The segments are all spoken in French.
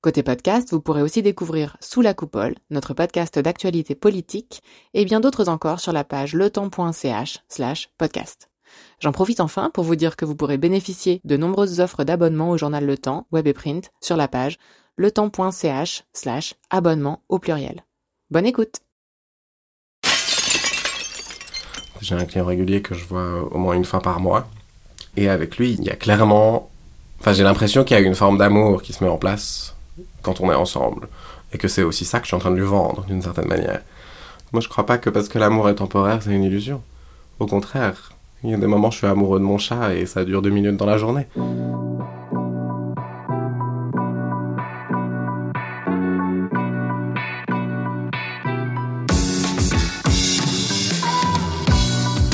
Côté podcast, vous pourrez aussi découvrir Sous la coupole, notre podcast d'actualité politique, et bien d'autres encore sur la page letemps.ch slash podcast. J'en profite enfin pour vous dire que vous pourrez bénéficier de nombreuses offres d'abonnement au journal Le Temps, web et print, sur la page letemps.ch slash abonnement au pluriel. Bonne écoute J'ai un client régulier que je vois au moins une fois par mois. Et avec lui, il y a clairement... Enfin, j'ai l'impression qu'il y a une forme d'amour qui se met en place quand on est ensemble. Et que c'est aussi ça que je suis en train de lui vendre, d'une certaine manière. Moi, je crois pas que parce que l'amour est temporaire, c'est une illusion. Au contraire, il y a des moments où je suis amoureux de mon chat et ça dure deux minutes dans la journée.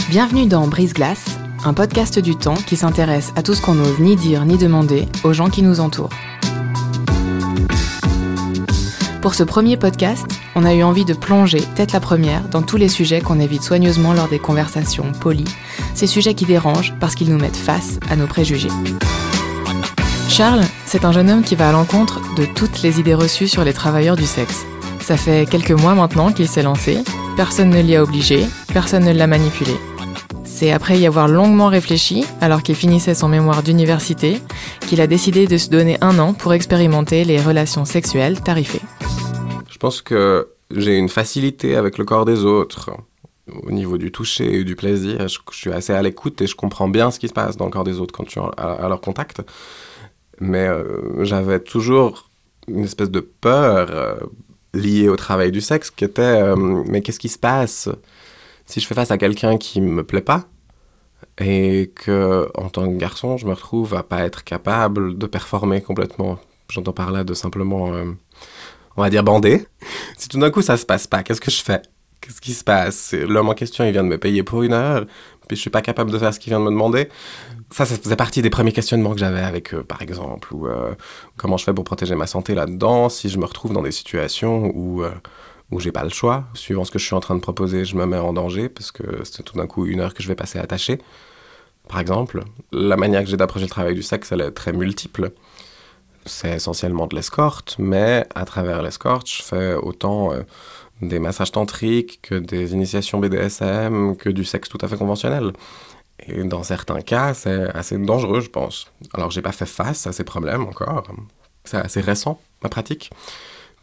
Bienvenue dans Brise Glace, un podcast du temps qui s'intéresse à tout ce qu'on n'ose ni dire ni demander aux gens qui nous entourent. Pour ce premier podcast, on a eu envie de plonger, tête la première, dans tous les sujets qu'on évite soigneusement lors des conversations polies, ces sujets qui dérangent parce qu'ils nous mettent face à nos préjugés. Charles, c'est un jeune homme qui va à l'encontre de toutes les idées reçues sur les travailleurs du sexe. Ça fait quelques mois maintenant qu'il s'est lancé, personne ne l'y a obligé, personne ne l'a manipulé. C'est après y avoir longuement réfléchi, alors qu'il finissait son mémoire d'université, qu'il a décidé de se donner un an pour expérimenter les relations sexuelles tarifées. Je pense que j'ai une facilité avec le corps des autres au niveau du toucher et du plaisir. Je, suis assez à l'écoute et je comprends bien ce qui se passe dans le corps des autres quand tu es à, leur contact. Mais euh, j'avais toujours une espèce de peur euh, liée au travail du sexe qui était euh, mais qu'est-ce qui se passe si je fais face à quelqu'un qui me plaît pas et que en tant que garçon je me retrouve à pas être capable de performer complètement? J'entends par là de simplement on va dire bandé. Si tout d'un coup ça se passe pas, qu'est-ce que je fais? Qu'est-ce qui se passe? L'homme en question, il vient de me payer pour une heure, puis je suis pas capable de faire ce qu'il vient de me demander. Ça, ça faisait partie des premiers questionnements que j'avais avec eux, par exemple, ou euh, comment je fais pour protéger ma santé là-dedans, si je me retrouve dans des situations où euh, où j'ai pas le choix. Suivant ce que je suis en train de proposer, je me mets en danger parce que c'est tout d'un coup une heure que je vais passer attaché. Par exemple, la manière que j'ai d'approcher le travail du sexe, elle est très multiple c'est essentiellement de l'escorte, mais à travers l'escorte, je fais autant euh, des massages tantriques que des initiations BDSM, que du sexe tout à fait conventionnel. Et dans certains cas, c'est assez dangereux, je pense. Alors, j'ai pas fait face à ces problèmes encore. C'est assez récent, ma pratique.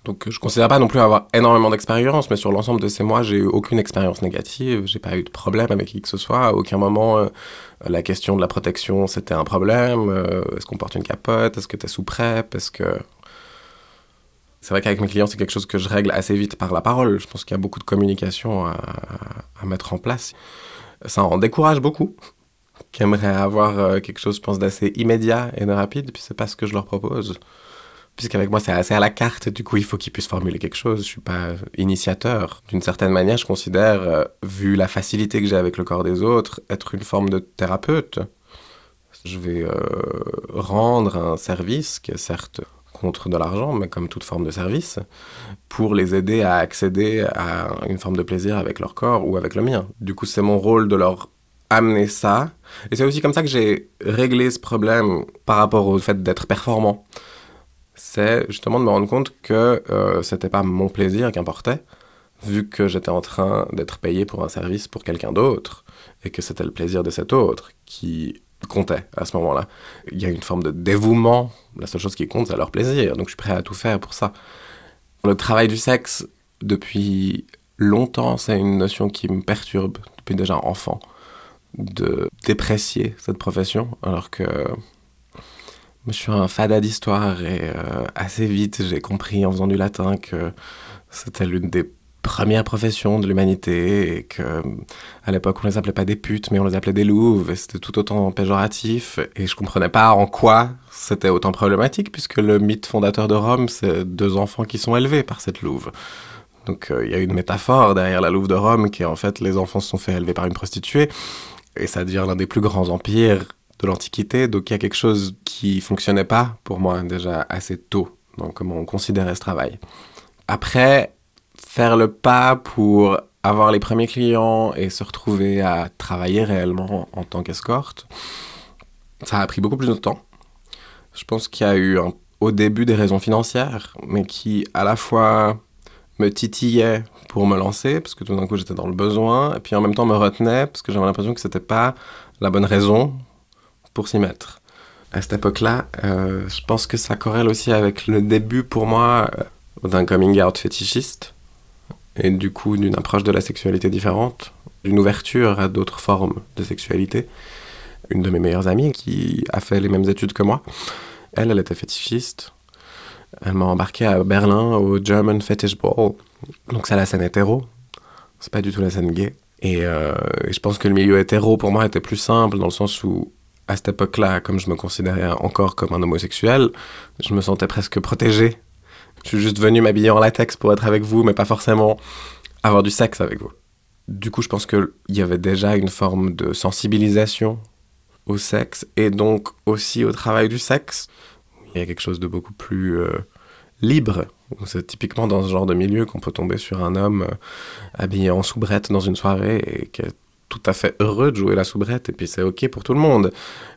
Donc je considère pas non plus avoir énormément d'expérience, mais sur l'ensemble de ces mois, j'ai eu aucune expérience négative, j'ai pas eu de problème avec qui que ce soit. À aucun moment, euh, la question de la protection, c'était un problème. Euh, est-ce qu'on porte une capote Est-ce que tu es sous PrEP Est-ce que... C'est vrai qu'avec mes clients, c'est quelque chose que je règle assez vite par la parole. Je pense qu'il y a beaucoup de communication à, à, mettre en place. Ça en décourage beaucoup, qui aimeraient avoir euh, quelque chose, je pense, d'assez immédiat et de rapide, puis c'est pas ce que je leur propose puisqu'avec moi c'est assez à la carte, du coup il faut qu'ils puissent formuler quelque chose. Je suis pas initiateur. D'une certaine manière, je considère, euh, vu la facilité que j'ai avec le corps des autres, être une forme de thérapeute. Je vais euh, rendre un service qui est certes contre de l'argent, mais comme toute forme de service, pour les aider à accéder à une forme de plaisir avec leur corps ou avec le mien. Du coup, c'est mon rôle de leur amener ça. Et c'est aussi comme ça que j'ai réglé ce problème par rapport au fait d'être performant c'est justement de me rendre compte que euh, c'était pas mon plaisir qui importait, vu que j'étais en train d'être payé pour un service pour quelqu'un d'autre, et que c'était le plaisir de cet autre qui comptait à ce moment-là. Il y a une forme de dévouement, la seule chose qui compte, c'est leur plaisir, donc je suis prêt à tout faire pour ça. Le travail du sexe, depuis longtemps, c'est une notion qui me perturbe, depuis déjà enfant, de déprécier cette profession, alors que je suis un fada d'histoire et euh, assez vite j'ai compris en faisant du latin que c'était l'une des premières professions de l'humanité et que à l'époque on les appelait pas des putes mais on les appelait des louves et c'était tout autant péjoratif et je comprenais pas en quoi c'était autant problématique puisque le mythe fondateur de Rome c'est deux enfants qui sont élevés par cette louve. Donc euh, il y a une métaphore derrière la louve de Rome qui est en fait les enfants se sont fait élever par une prostituée et ça devient l'un des plus grands empires de l'Antiquité. Donc il y a quelque chose qui fonctionnait pas pour moi déjà assez tôt dans comment on considérait ce travail. Après, faire le pas pour avoir les premiers clients et se retrouver à travailler réellement en tant qu'escorte, ça a pris beaucoup plus de temps. Je pense qu'il y a eu au début des raisons financières, mais qui à la fois me titillaient pour me lancer, parce que tout d'un coup j'étais dans le besoin, et puis en même temps me retenaient, parce que j'avais l'impression que c'était pas la bonne raison pour s'y mettre. À cette époque-là, euh, je pense que ça corrèle aussi avec le début pour moi euh, d'un coming out fétichiste, et du coup d'une approche de la sexualité différente, d'une ouverture à d'autres formes de sexualité. Une de mes meilleures amies qui a fait les mêmes études que moi, elle, elle était fétichiste. Elle m'a embarqué à Berlin au German Fetish Ball. Donc c'est la scène hétéro, c'est pas du tout la scène gay. Et, euh, et je pense que le milieu hétéro pour moi était plus simple dans le sens où à cette époque-là, comme je me considérais encore comme un homosexuel, je me sentais presque protégé. Je suis juste venu m'habiller en latex pour être avec vous, mais pas forcément avoir du sexe avec vous. Du coup, je pense qu'il y avait déjà une forme de sensibilisation au sexe et donc aussi au travail du sexe. Il y a quelque chose de beaucoup plus euh, libre. C'est typiquement dans ce genre de milieu qu'on peut tomber sur un homme euh, habillé en soubrette dans une soirée et qui tout à fait heureux de jouer la soubrette et puis c'est ok pour tout le monde.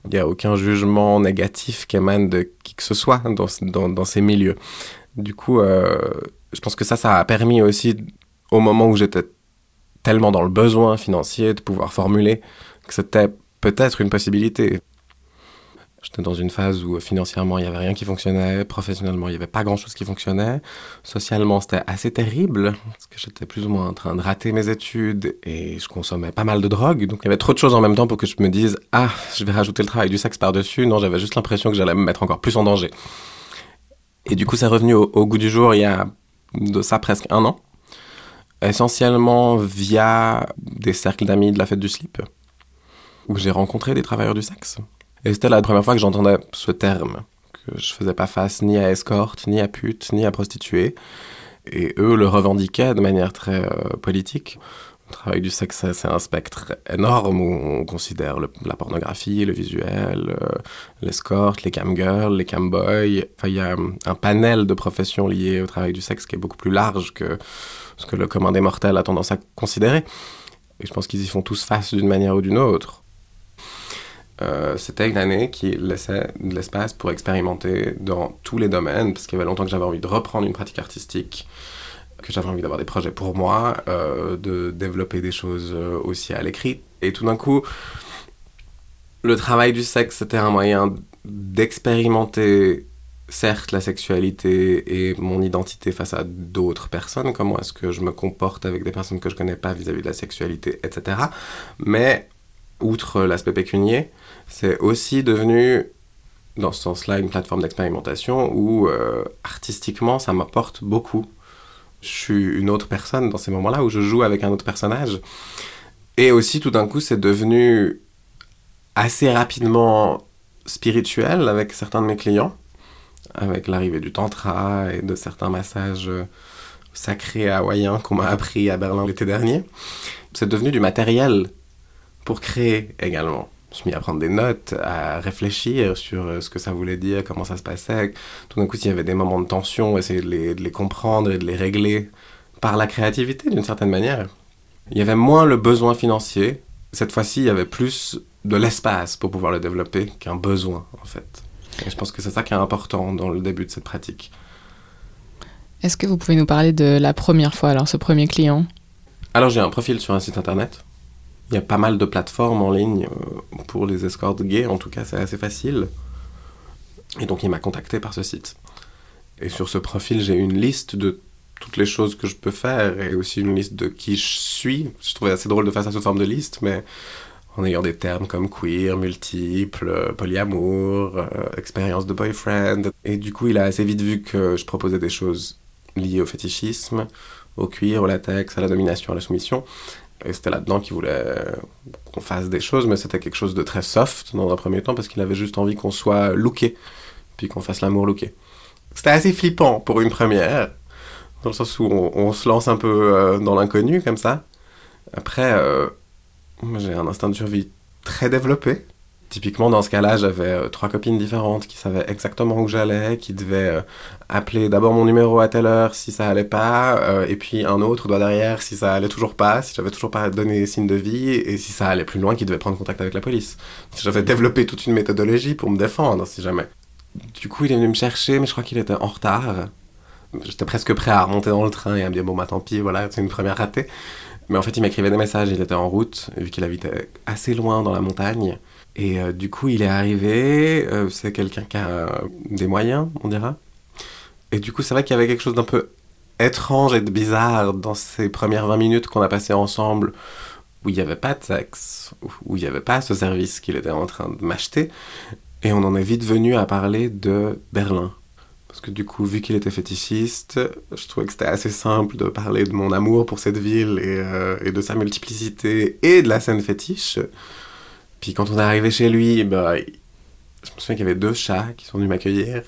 Il n'y a aucun jugement négatif qui émane de qui que ce soit dans, dans, dans ces milieux. Du coup, euh, je pense que ça, ça a permis aussi, au moment où j'étais tellement dans le besoin financier de pouvoir formuler, que c'était peut-être une possibilité. J'étais dans une phase où financièrement il n'y avait rien qui fonctionnait, professionnellement il n'y avait pas grand-chose qui fonctionnait, socialement c'était assez terrible, parce que j'étais plus ou moins en train de rater mes études et je consommais pas mal de drogue, donc il y avait trop de choses en même temps pour que je me dise « Ah, je vais rajouter le travail du sexe par-dessus ». Non, j'avais juste l'impression que j'allais me mettre encore plus en danger. Et du coup c'est revenu au, au goût du jour il y a de ça presque un an, essentiellement via des cercles d'amis de la fête du slip où j'ai rencontré des travailleurs du sexe. Et c'était la première fois que j'entendais ce terme, que je faisais pas face ni à escorte, ni à pute, ni à prostituée. Et eux le revendiquaient de manière très euh, politique. Le travail du sexe, c'est un spectre énorme où on considère la pornographie, le visuel, euh, l'escorte, les camgirls, les camboys. Enfin, il y a un panel de professions liées au travail du sexe qui est beaucoup plus large que ce que le commun des mortels a tendance à considérer. Et je pense qu'ils y font tous face d'une manière ou d'une autre. Euh, c'était une année qui laissait de l'espace pour expérimenter dans tous les domaines, parce qu'il y avait longtemps que j'avais envie de reprendre une pratique artistique, que j'avais envie d'avoir des projets pour moi, euh, de développer des choses euh, aussi à l'écrit. Et tout d'un coup, le travail du sexe, c'était un moyen d'expérimenter, certes, la sexualité et mon identité face à d'autres personnes, comment est-ce que je me comporte avec des personnes que je connais pas vis-à-vis -vis de la sexualité, etc. Mais, outre l'aspect pécunier, c'est aussi devenu, dans ce sens-là, une plateforme d'expérimentation où euh, artistiquement, ça m'apporte beaucoup. Je suis une autre personne dans ces moments-là où je joue avec un autre personnage. Et aussi, tout d'un coup, c'est devenu assez rapidement spirituel avec certains de mes clients, avec l'arrivée du tantra et de certains massages sacrés hawaïens qu'on m'a appris à Berlin l'été dernier. C'est devenu du matériel pour créer également me suis mis à prendre des notes, à réfléchir sur ce que ça voulait dire, comment ça se passait. Tout d'un coup, s'il y avait des moments de tension, essayer de les, de les comprendre et de les régler par la créativité d'une certaine manière. Il y avait moins le besoin financier. Cette fois-ci, il y avait plus de l'espace pour pouvoir le développer qu'un besoin, en fait. Et je pense que c'est ça qui est important dans le début de cette pratique. Est-ce que vous pouvez nous parler de la première fois, alors ce premier client? Alors j'ai un profil sur un site internet il y a pas mal de plateformes en ligne euh, pour les escortes gays, en tout cas c'est assez facile. Et donc il m'a contacté par ce site. Et sur ce profil, j'ai une liste de toutes les choses que je peux faire et aussi une liste de qui je suis. Je trouvais assez drôle de faire ça sous forme de liste, mais en ayant des termes comme queer, multiple, polyamour, euh, expérience de boyfriend. Et du coup, il a assez vite vu que je proposais des choses liées au fétichisme, au cuir, au latex, à la domination, à la soumission. Et c'était là-dedans qu'il voulait qu'on fasse des choses, mais c'était quelque chose de très soft dans un premier temps parce qu'il avait juste envie qu'on soit looké, puis qu'on fasse l'amour looké. C'était assez flippant pour une première, dans le sens où on, on se lance un peu euh, dans l'inconnu comme ça. Après, euh, j'ai un instinct de survie très développé. Typiquement, dans ce cas-là, j'avais euh, trois copines différentes qui savaient exactement où j'allais, qui devaient euh, appeler d'abord mon numéro à telle heure si ça allait pas, euh, et puis un autre doigt derrière si ça allait toujours pas, si j'avais toujours pas donné signe de vie, et si ça allait plus loin, qui devait prendre contact avec la police. J'avais développé toute une méthodologie pour me défendre, si jamais. Du coup, il est venu me chercher, mais je crois qu'il était en retard. J'étais presque prêt à remonter dans le train et à me dire, bon, bah tant pis, voilà, c'est une première ratée. Mais en fait, il m'écrivait des messages, il était en route, vu qu'il habitait assez loin dans la montagne. Et euh, du coup, il est arrivé, euh, c'est quelqu'un qui a euh, des moyens, on dira. Et du coup, c'est vrai qu'il y avait quelque chose d'un peu étrange et de bizarre dans ces premières 20 minutes qu'on a passées ensemble, où il n'y avait pas de sexe, où il n'y avait pas ce service qu'il était en train de m'acheter. Et on en est vite venu à parler de Berlin. Parce que du coup, vu qu'il était fétichiste, je trouvais que c'était assez simple de parler de mon amour pour cette ville et, et de sa multiplicité et de la scène fétiche. Puis quand on est arrivé chez lui, bah, je me souviens qu'il y avait deux chats qui sont venus m'accueillir.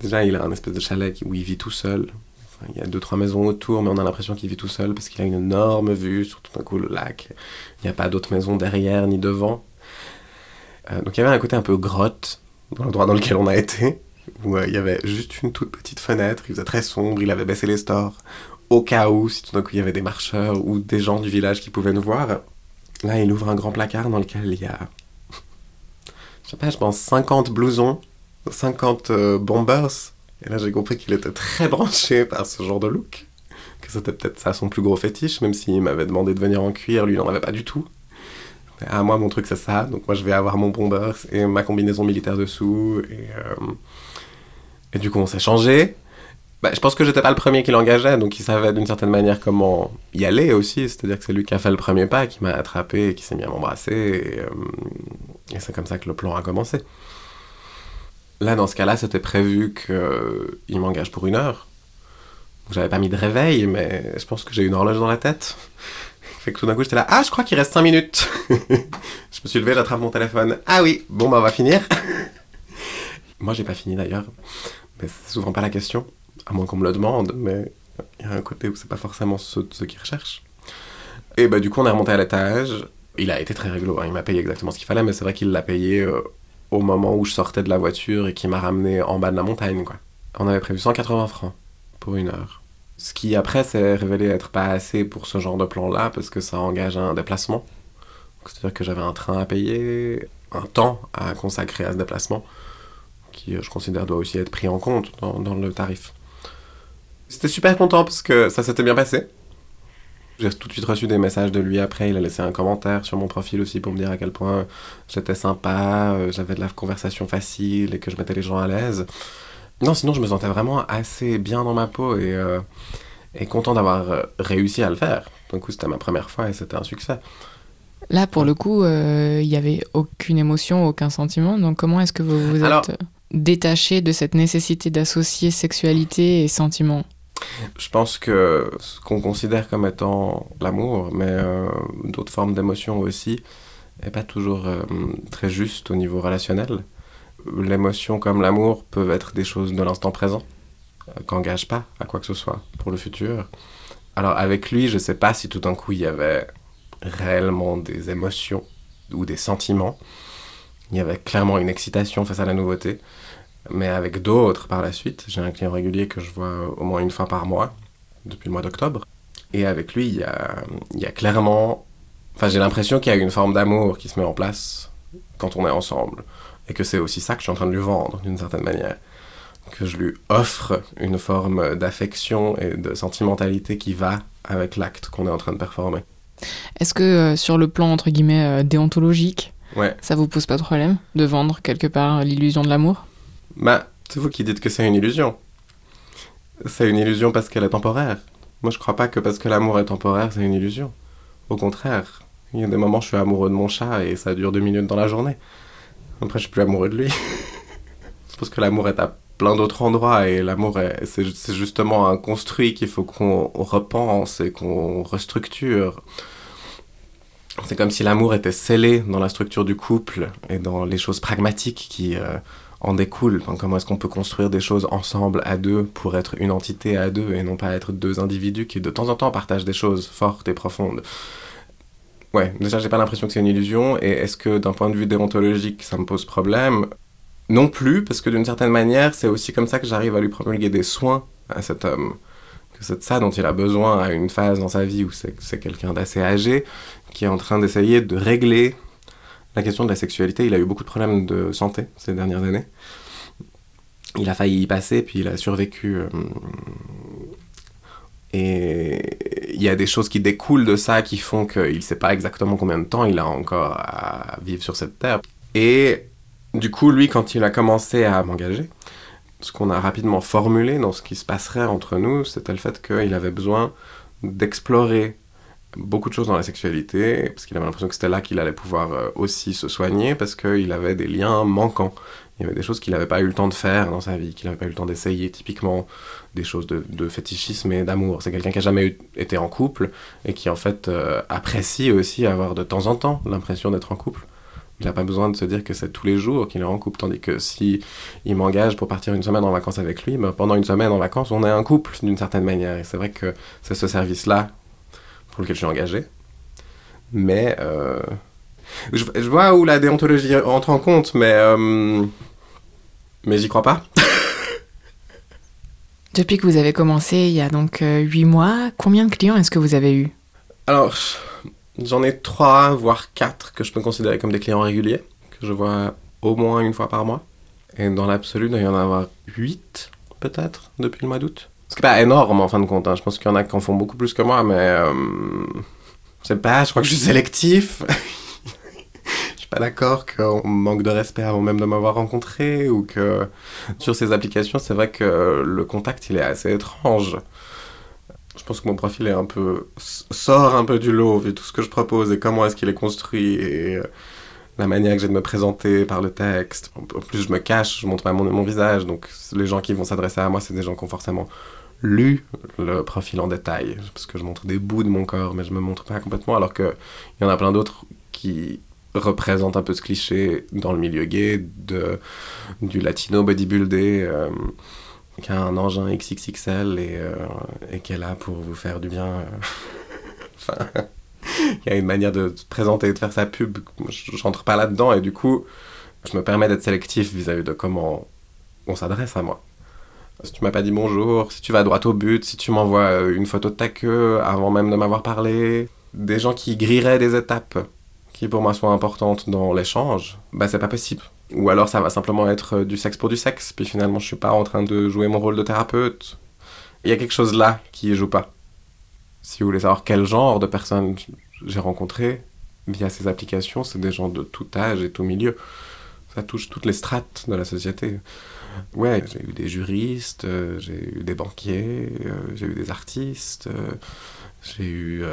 Déjà, il a un espèce de chalet où il vit tout seul. il y a deux, trois maisons autour, mais on a l'impression qu'il vit tout seul parce qu'il a une énorme vue sur tout d'un coup le lac. Il n'y a pas d'autres maisons derrière ni devant. Euh, donc il y avait un côté un peu grotte dans l'endroit dans lequel on a été, où euh, il y avait juste une toute petite fenêtre, il faisait très sombre, il avait baissé les stores, au cas où, si tout d'un coup il y avait des marcheurs ou des gens du village qui pouvaient nous voir. Là, il ouvre un grand placard dans lequel il y a, je sais pas, je pense 50 blousons, 50 euh, bombers. Et là, j'ai compris qu'il était très branché par ce genre de look. Que c'était peut-être ça son plus gros fétiche, même s'il m'avait demandé de venir en cuir, lui, il n'en avait pas du tout. Ah, moi, mon truc, c'est ça. Donc, moi, je vais avoir mon bombers et ma combinaison militaire dessous. Et, euh, et du coup, on s'est changé. Bah, je pense que j'étais pas le premier qui l'engageait, donc il savait d'une certaine manière comment y aller aussi. C'est-à-dire que c'est lui qui a fait le premier pas, qui m'a attrapé et qui s'est mis à m'embrasser. Et, euh, et c'est comme ça que le plan a commencé. Là, dans ce cas-là, c'était prévu qu'il m'engage pour une heure. J'avais pas mis de réveil, mais je pense que j'ai une horloge dans la tête. Fait que tout d'un coup, j'étais là, ah, je crois qu'il reste 5 minutes. je me suis levé, j'attrape mon téléphone. Ah oui, bon, bah, on va finir. Moi, j'ai pas fini d'ailleurs. Mais c'est souvent pas la question à moins qu'on me le demande, mais il y a un côté où c'est pas forcément ce, ce qu'ils recherchent. Et bah du coup on est remonté à l'étage, il a été très réglo, hein. il m'a payé exactement ce qu'il fallait, mais c'est vrai qu'il l'a payé euh, au moment où je sortais de la voiture et qui m'a ramené en bas de la montagne quoi. On avait prévu 180 francs pour une heure. Ce qui après s'est révélé être pas assez pour ce genre de plan-là parce que ça engage un déplacement. C'est-à-dire que j'avais un train à payer, un temps à consacrer à ce déplacement, qui je considère doit aussi être pris en compte dans le tarif. J'étais super content parce que ça s'était bien passé. J'ai tout de suite reçu des messages de lui après. Il a laissé un commentaire sur mon profil aussi pour me dire à quel point j'étais sympa, euh, j'avais de la conversation facile et que je mettais les gens à l'aise. Non, sinon je me sentais vraiment assez bien dans ma peau et, euh, et content d'avoir euh, réussi à le faire. Donc c'était ma première fois et c'était un succès. Là, pour le coup, il n'y avait aucune émotion, aucun sentiment. Donc comment est-ce que vous vous êtes détaché de cette nécessité d'associer sexualité et sentiment je pense que ce qu'on considère comme étant l'amour, mais euh, d'autres formes d'émotion aussi, n'est pas toujours euh, très juste au niveau relationnel. L'émotion comme l'amour peuvent être des choses de l'instant présent, euh, qu'engagent pas à quoi que ce soit pour le futur. Alors avec lui, je sais pas si tout d'un coup il y avait réellement des émotions ou des sentiments. Il y avait clairement une excitation face à la nouveauté mais avec d'autres par la suite. J'ai un client régulier que je vois au moins une fois par mois, depuis le mois d'octobre. Et avec lui, il y a, il y a clairement... Enfin, j'ai l'impression qu'il y a une forme d'amour qui se met en place quand on est ensemble. Et que c'est aussi ça que je suis en train de lui vendre, d'une certaine manière. Que je lui offre une forme d'affection et de sentimentalité qui va avec l'acte qu'on est en train de performer. Est-ce que euh, sur le plan, entre guillemets, euh, déontologique, ouais. ça vous pose pas de problème de vendre quelque part l'illusion de l'amour? Bah, c'est vous qui dites que c'est une illusion. C'est une illusion parce qu'elle est temporaire. Moi, je crois pas que parce que l'amour est temporaire, c'est une illusion. Au contraire, il y a des moments où je suis amoureux de mon chat et ça dure deux minutes dans la journée. Après, je suis plus amoureux de lui. je pense que l'amour est à plein d'autres endroits et l'amour, c'est justement un construit qu'il faut qu'on repense et qu'on restructure. C'est comme si l'amour était scellé dans la structure du couple et dans les choses pragmatiques qui, euh, en découle. comment est-ce qu'on peut construire des choses ensemble à deux pour être une entité à deux et non pas être deux individus qui de temps en temps partagent des choses fortes et profondes? Ouais, déjà, j'ai pas l'impression que c'est une illusion. Et est-ce que d'un point de vue déontologique, ça me pose problème? Non plus, parce que d'une certaine manière, c'est aussi comme ça que j'arrive à lui promulguer des soins à cet homme. Que c'est ça dont il a besoin à une phase dans sa vie où c'est quelqu'un d'assez âgé qui est en train d'essayer de régler la question de la sexualité. Il a eu beaucoup de problèmes de santé ces dernières années. Il a failli y passer, puis il a survécu. Euh, et il y a des choses qui découlent de ça qui font qu'il ne sait pas exactement combien de temps il a encore à vivre sur cette terre. Et du coup, lui, quand il a commencé à m'engager, ce qu'on a rapidement formulé dans ce qui se passerait entre nous, c'était le fait qu'il avait besoin d'explorer beaucoup de choses dans la sexualité, parce qu'il avait l'impression que c'était là qu'il allait pouvoir euh, aussi se soigner, parce qu'il avait des liens manquants. Il y avait des choses qu'il n'avait pas eu le temps de faire dans sa vie, qu'il n'avait pas eu le temps d'essayer, typiquement des choses de, fétichisme et d'amour. C'est quelqu'un qui a jamais été en couple et qui en fait euh, apprécie aussi avoir de temps en temps l'impression d'être en couple. Il n'a pas besoin de se dire que c'est tous les jours qu'il est en couple, tandis que si il m'engage pour partir une semaine en vacances avec lui, ben, pendant une semaine en vacances, on est un couple d'une certaine manière. Et c'est vrai que c'est ce service-là pour lequel je suis engagé. Mais euh, je, vois où la déontologie entre en compte, mais euh, mais j'y crois pas. Depuis que vous avez commencé, il y a donc 8 euh, mois, combien de clients est-ce que vous avez eu? Alors, j'en ai 3, voire 4 que je peux considérer comme des clients réguliers, que je vois au moins une fois par mois. Et dans l'absolu, il doit y en avoir 8, peut-être, depuis le mois d'août. Ce qui n'est pas énorme en fin de compte. Hein. Je pense qu'il y en a qui en font beaucoup plus que moi, mais. Euh, sais pas, je crois que je suis sélectif. je suis pas d'accord qu'on manque de respect avant même de m'avoir rencontré ou que sur ces applications, c'est vrai que le contact il est assez étrange. Je pense que mon profil est un peu sort un peu du lot vu tout ce que je propose et comment est-ce qu'il est construit et euh, la manière que j'ai de me présenter par le texte. En plus, je me cache, je montre pas mon visage, donc les gens qui vont s'adresser à moi, c'est des gens qui ont forcément lu le profil en détail, parce que je montre des bouts de mon corps, mais je me montre pas complètement, alors qu'il y en a plein d'autres qui représentent un peu ce cliché dans le milieu gay de, du latino bodybuildé, euh, qui a un engin XXXL et, euh, et qui est là pour vous faire du bien. Euh. enfin, il y a une manière de se présenter et de faire sa pub, je rentre pas là-dedans, et du coup, je me permets d'être sélectif vis à -vis de comment on s'adresse à moi si tu m'as pas dit bonjour, si tu vas droit au but, si tu m'envoies euh, une photo de ta queue avant même de m'avoir parlé, des gens qui grilleraient des étapes qui pour moi sont importantes dans l'échange, bah c'est pas possible. Ou alors ça va simplement être euh, du sexe pour du sexe, puis finalement je suis pas en train de jouer mon rôle de thérapeute. Il y a quelque chose là qui joue pas. Si vous voulez savoir quel genre de personnes j'ai rencontré via ces applications, c'est des gens de tout âge et tout milieu. Ça touche toutes les strates de la société. Ouais, j'ai eu des juristes, euh, j'ai eu des banquiers, euh, j'ai eu des artistes, euh, j'ai eu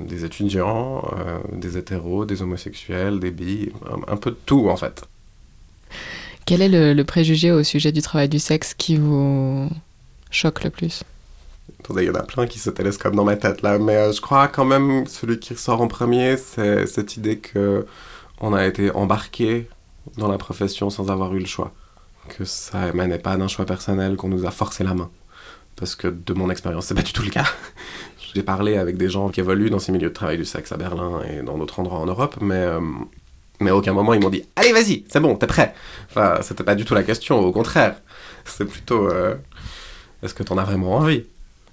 des étudiants, des hétéros, des homosexuels, des bi, un, peu de tout en fait. Quel est le, préjugé au sujet du travail du sexe qui vous choque le plus? Attendez, il y en a plein qui se télescopent dans ma tête là, mais je crois quand même celui qui ressort en premier, c'est cette idée que on a été embarqué dans la profession sans avoir eu le choix que ça émanait pas d'un choix personnel, qu'on nous a forcé la main. Parce que de mon expérience, c'est pas du tout le cas. J'ai parlé avec des gens qui évoluent dans ces milieux de travail du sexe à Berlin et dans d'autres endroits en Europe, mais, euh, mais à aucun moment ils m'ont dit Allez, vas-y, c'est bon, t'es prêt. Enfin, c'était pas du tout la question, au contraire. C'est plutôt euh, Est-ce que t'en as vraiment envie?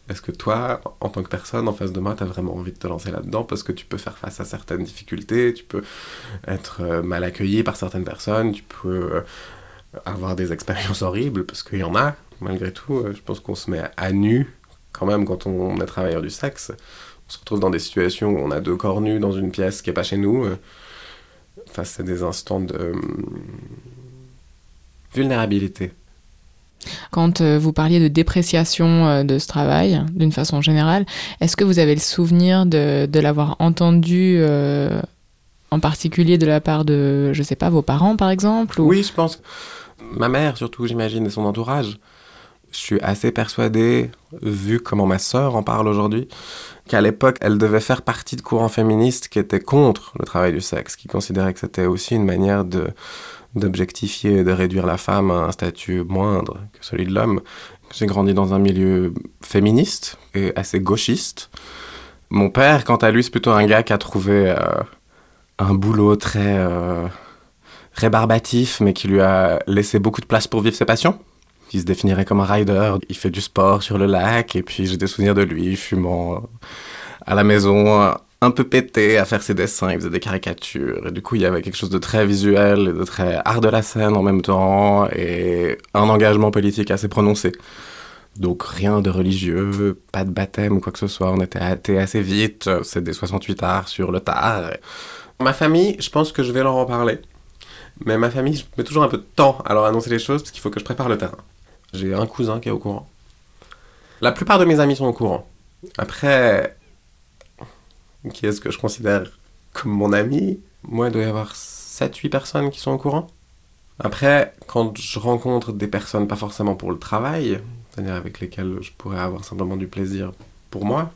Est-ce que toi, en tant que personne en face de moi, tu as vraiment envie de te lancer là-dedans parce que tu peux faire face à certaines difficultés, tu peux être euh, mal accueilli par certaines personnes, tu peux avoir des expériences horribles, parce qu'il y en a, malgré tout. Euh, je pense qu'on se met à nu, quand même, quand on est travailleur du sexe. On se retrouve dans des situations où on a deux corps nus dans une pièce qui n'est pas chez nous. Euh. Enfin, c'est des instants de euh, vulnérabilité. Quand vous parliez de dépréciation de ce travail, d'une façon générale, est-ce que vous avez le souvenir de, de l'avoir entendu en particulier de la part de, je sais pas, vos parents par exemple Oui, je pense. Ma mère surtout, j'imagine, et son entourage. Je suis assez persuadé, vu comment ma sœur en parle aujourd'hui, qu'à l'époque, elle devait faire partie de courants féministes qui étaient contre le travail du sexe, qui considéraient que c'était aussi une manière de d'objectifier et de réduire la femme à un statut moindre que celui de l'homme. J'ai grandi dans un milieu féministe et assez gauchiste. Mon père, quant à lui, c'est plutôt un gars qui a trouvé euh, un boulot très euh, rébarbatif, mais qui lui a laissé beaucoup de place pour vivre ses passions. Il se définirait comme un rider, il fait du sport sur le lac, et puis j'ai des souvenirs de lui fumant euh, à la maison, euh, un peu pété à faire ses dessins, il faisait des caricatures, et du coup il y avait quelque chose de très visuel et de très art de la scène en même temps, et un engagement politique assez prononcé. Donc rien de religieux, pas de baptême ou quoi que ce soit, on était athées assez vite, c'est des 68 arts sur le tard. Ma famille, je pense que je vais leur en parler. Mais ma famille, je mets toujours un peu de temps à leur annoncer les choses parce qu'il faut que je prépare le terrain. J'ai un cousin qui est au courant. La plupart de mes amis sont au courant. Après, qui est-ce que je considère comme mon ami? Moi, il doit y avoir 7-8 personnes qui sont au courant. Après, quand je rencontre des personnes, pas forcément pour le travail, c'est-à-dire avec lesquelles je pourrais avoir simplement du plaisir pour moi,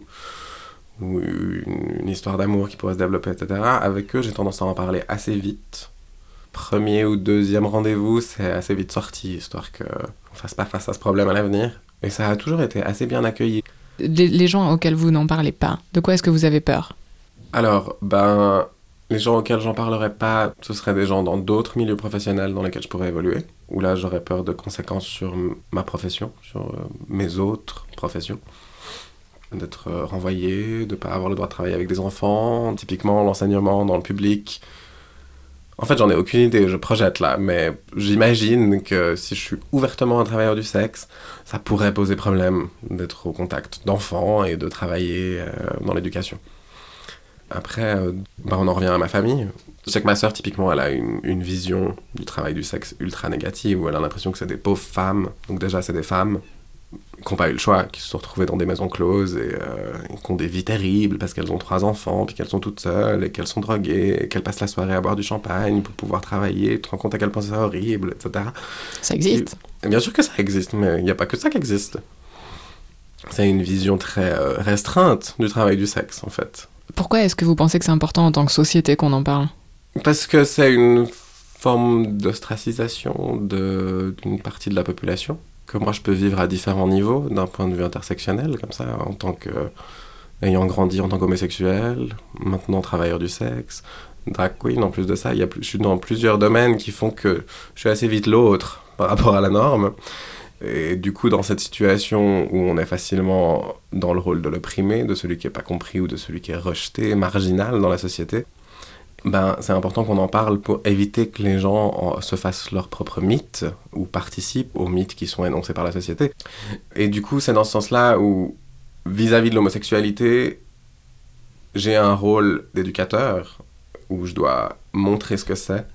ou une, histoire d'amour qui pourrait se développer, etc., avec eux, j'ai tendance à en parler assez vite. Premier ou deuxième rendez-vous, c'est assez vite sorti, histoire qu'on ne fasse pas face à ce problème à l'avenir. Et ça a toujours été assez bien accueilli. Les, les gens auxquels vous n'en parlez pas, de quoi est-ce que vous avez peur? Alors, ben, les gens auxquels j'en parlerai pas, ce seraient des gens dans d'autres milieux professionnels dans lesquels je pourrais évoluer, où là j'aurais peur de conséquences sur ma profession, sur euh, mes autres professions. D'être euh, renvoyé, de pas avoir le droit de travailler avec des enfants, typiquement l'enseignement dans le public. En fait, j'en ai aucune idée, je projette là, mais j'imagine que si je suis ouvertement un travailleur du sexe, ça pourrait poser problème d'être au contact d'enfants et de travailler euh, dans l'éducation. Après, euh, bah, on en revient à ma famille. Je sais que ma sœur, typiquement, elle a une, une vision du travail du sexe ultra négative, où elle a l'impression que c'est des pauvres femmes. Donc déjà, c'est des femmes qui n'ont pas eu le choix, qui se sont retrouvées dans des maisons closes et euh, qui ont des vies terribles parce qu'elles ont trois enfants, puis qu'elles sont toutes seules, et qu'elles sont droguées, et qu'elles passent la soirée à boire du champagne pour pouvoir travailler. Tu te rends compte à quel point c'est horrible, etc. Ça existe Et bien sûr que ça existe, mais il n'y a pas que ça qui existe. C'est une vision très euh, restreinte du travail du sexe, en fait. Pourquoi est-ce que vous pensez que c'est important en tant que société qu'on en parle? Parce que c'est une forme d'ostracisation d'une partie de la population que moi je peux vivre à différents niveaux d'un point de vue intersectionnel, comme ça, en tant que ayant grandi en tant qu'homosexuel, maintenant travailleur du sexe, drag queen. En plus de ça, y a plus, je suis dans plusieurs domaines qui font que je suis assez vite l'autre par rapport à la norme. Et du coup, dans cette situation où on est facilement dans le rôle de l'opprimé, de celui qui n'est pas compris ou de celui qui est rejeté, marginal dans la société, ben, c'est important qu'on en parle pour éviter que les gens en- se fassent leur propre mythe ou participent aux mythes qui sont énoncés par la société. Et du coup, c'est dans ce sens-là où, vis-à-vis de l'homosexualité, j'ai un rôle d'éducateur où je dois montrer ce que c'est,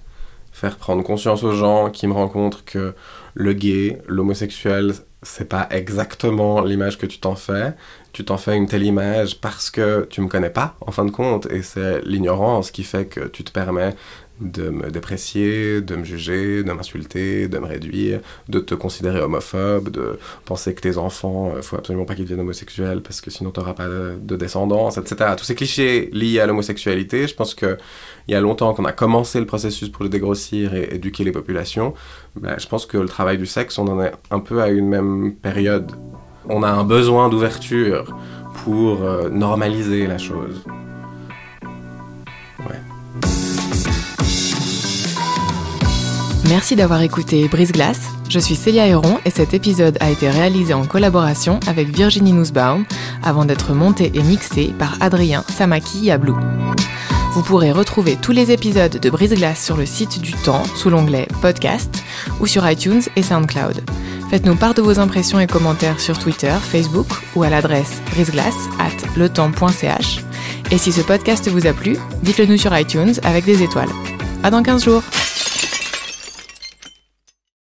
faire prendre conscience aux gens qui me rencontrent que le gay, l'homosexuel, c'est pas exactement l'image que tu t'en fais. Tu t'en fais une telle image parce que tu me connais pas, en fin de compte, et c'est l'ignorance qui fait que tu te permets de me déprécier, de me juger, de m'insulter, de me réduire, de te considérer homophobe, de penser que tes enfants, euh, faut absolument pas qu'ils deviennent homosexuels parce que sinon t'auras pas de, de descendance, etc. Tous ces clichés liés à l'homosexualité, je pense que il y a longtemps qu'on a commencé le processus pour le dégrossir et éduquer les populations. Ben, je pense que le travail du sexe, on en est un peu à une même période. On a un besoin d'ouverture pour euh, normaliser la chose. Merci d'avoir écouté Brise Glace. Je suis Célia Héron et cet épisode a été réalisé en collaboration avec Virginie Nussbaum avant d'être monté et mixé par Adrien Samaki Yablou. Vous pourrez retrouver tous les épisodes de Brise Glace sur le site du Temps sous l'onglet Podcast ou sur iTunes et SoundCloud. Faites-nous part de vos impressions et commentaires sur Twitter, Facebook ou à l'adresse briseglace at letemps.ch. Et si ce podcast vous a plu, dites-le nous sur iTunes avec des étoiles. À dans 15 jours!